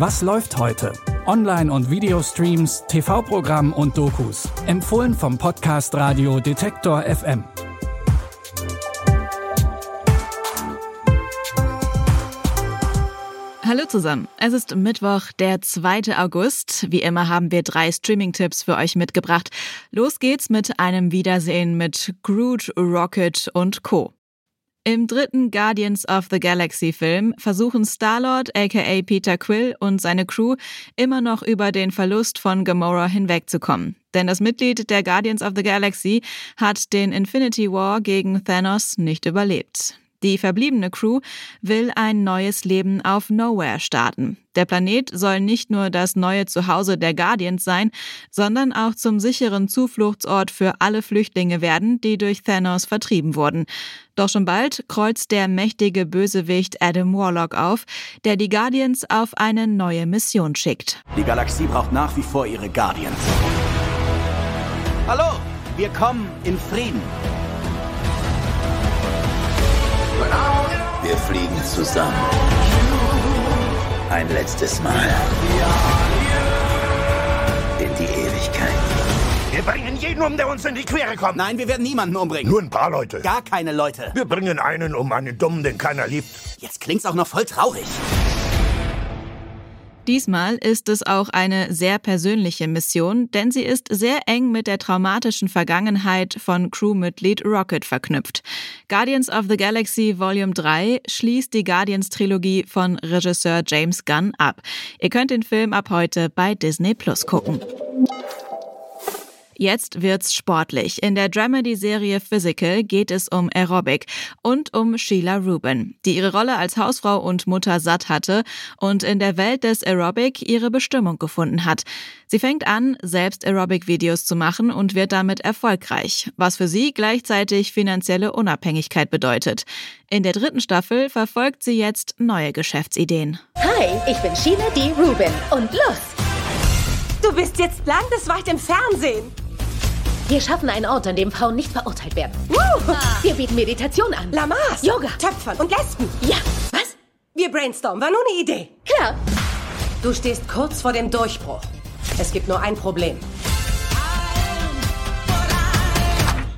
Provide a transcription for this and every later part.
Was läuft heute? Online- und Videostreams, TV-Programm und Dokus. Empfohlen vom Podcast Radio Detektor FM. Hallo zusammen. Es ist Mittwoch, der 2. August. Wie immer haben wir drei Streaming-Tipps für euch mitgebracht. Los geht's mit einem Wiedersehen mit Groot, Rocket und Co. Im dritten Guardians of the Galaxy Film versuchen Star-Lord aka Peter Quill und seine Crew immer noch über den Verlust von Gamora hinwegzukommen. Denn das Mitglied der Guardians of the Galaxy hat den Infinity War gegen Thanos nicht überlebt. Die verbliebene Crew will ein neues Leben auf Nowhere starten. Der Planet soll nicht nur das neue Zuhause der Guardians sein, sondern auch zum sicheren Zufluchtsort für alle Flüchtlinge werden, die durch Thanos vertrieben wurden. Doch schon bald kreuzt der mächtige Bösewicht Adam Warlock auf, der die Guardians auf eine neue Mission schickt. Die Galaxie braucht nach wie vor ihre Guardians. Hallo, wir kommen in Frieden. Wir fliegen zusammen. Ein letztes Mal. In die Ewigkeit. Wir bringen jeden um, der uns in die Quere kommt. Nein, wir werden niemanden umbringen. Nur ein paar Leute. Gar keine Leute. Wir bringen einen um, einen Dummen, den keiner liebt. Jetzt klingt's auch noch voll traurig. Diesmal ist es auch eine sehr persönliche Mission, denn sie ist sehr eng mit der traumatischen Vergangenheit von Crewmitglied Rocket verknüpft. Guardians of the Galaxy Volume 3 schließt die Guardians-Trilogie von Regisseur James Gunn ab. Ihr könnt den Film ab heute bei Disney Plus gucken. Jetzt wird's sportlich. In der Dramedy-Serie Physical geht es um Aerobic und um Sheila Rubin, die ihre Rolle als Hausfrau und Mutter satt hatte und in der Welt des Aerobic ihre Bestimmung gefunden hat. Sie fängt an, selbst Aerobic-Videos zu machen und wird damit erfolgreich, was für sie gleichzeitig finanzielle Unabhängigkeit bedeutet. In der dritten Staffel verfolgt sie jetzt neue Geschäftsideen. Hi, ich bin Sheila D. Rubin und los! Du bist jetzt landesweit im Fernsehen. Wir schaffen einen Ort, an dem Frauen nicht verurteilt werden. Woo! Wir bieten Meditation an. Lamas, Yoga. Töpfern und Lesben. Ja, was? Wir brainstormen, war nur eine Idee. Klar. Du stehst kurz vor dem Durchbruch. Es gibt nur ein Problem.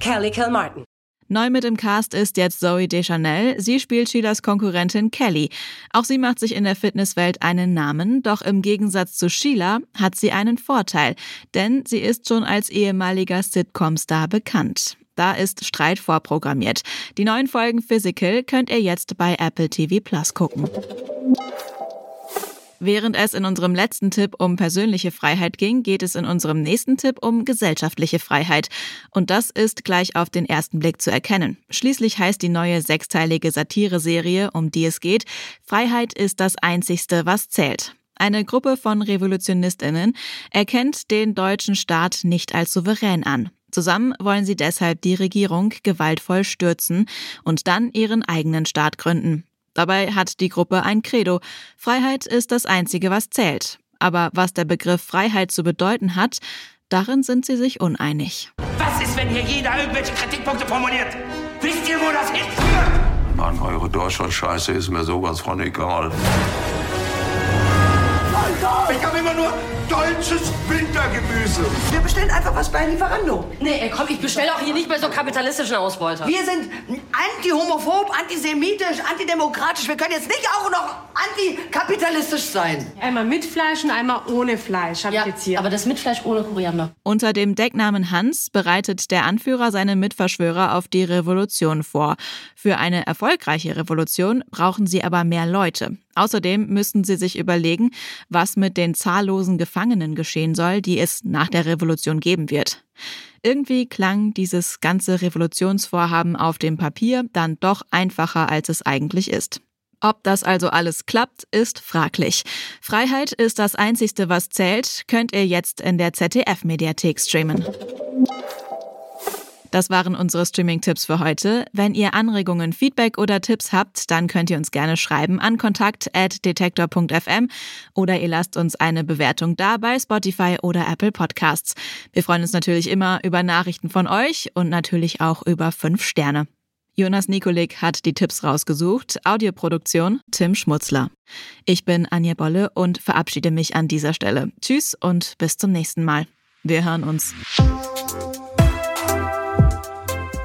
Kelly Kilmartin. Neu mit im Cast ist jetzt Zoe Deschanel. Sie spielt Sheilas Konkurrentin Kelly. Auch sie macht sich in der Fitnesswelt einen Namen, doch im Gegensatz zu Sheila hat sie einen Vorteil, denn sie ist schon als ehemaliger Sitcom-Star bekannt. Da ist Streit vorprogrammiert. Die neuen Folgen Physical könnt ihr jetzt bei Apple TV Plus gucken. Während es in unserem letzten Tipp um persönliche Freiheit ging, geht es in unserem nächsten Tipp um gesellschaftliche Freiheit. Und das ist gleich auf den ersten Blick zu erkennen. Schließlich heißt die neue sechsteilige Satire-Serie, um die es geht, Freiheit ist das Einzigste, was zählt. Eine Gruppe von Revolutionistinnen erkennt den deutschen Staat nicht als souverän an. Zusammen wollen sie deshalb die Regierung gewaltvoll stürzen und dann ihren eigenen Staat gründen. Dabei hat die Gruppe ein Credo. Freiheit ist das Einzige, was zählt. Aber was der Begriff Freiheit zu bedeuten hat, darin sind sie sich uneinig. Was ist, wenn hier jeder irgendwelche Kritikpunkte formuliert? Wisst ihr, wo das hinführt? Mann, eure Deutschland-Scheiße ist mir sowas von egal. Ich habe immer nur deutsches Wintergemüse. Wir bestellen einfach was bei Lieferando. Nee, komm, ich bestelle auch hier nicht bei so kapitalistischen Ausbeutern. Wir sind anti-homophob, antisemitisch, antidemokratisch. Wir können jetzt nicht auch noch antikapitalistisch sein. Einmal mit Fleisch und einmal ohne Fleisch. Hab Ja, ich jetzt hier. aber das mit Fleisch ohne Koriander. Unter dem Decknamen Hans bereitet der Anführer seine Mitverschwörer auf die Revolution vor. Für eine erfolgreiche Revolution brauchen sie aber mehr Leute. Außerdem müssen sie sich überlegen, was mit den zahllosen Gefangenen geschehen soll, die es nach der Revolution geben wird. Irgendwie klang dieses ganze Revolutionsvorhaben auf dem Papier dann doch einfacher, als es eigentlich ist. Ob das also alles klappt, ist fraglich. Freiheit ist das Einzigste, was zählt, könnt ihr jetzt in der ZDF-Mediathek streamen. Das waren unsere Streaming-Tipps für heute. Wenn ihr Anregungen, Feedback oder Tipps habt, dann könnt ihr uns gerne schreiben an kontakt.detektor.fm oder ihr lasst uns eine Bewertung da bei Spotify oder Apple Podcasts. Wir freuen uns natürlich immer über Nachrichten von euch und natürlich auch über fünf Sterne. Jonas Nikolik hat die Tipps rausgesucht. Audioproduktion Tim Schmutzler. Ich bin Anja Bolle und verabschiede mich an dieser Stelle. Tschüss und bis zum nächsten Mal. Wir hören uns.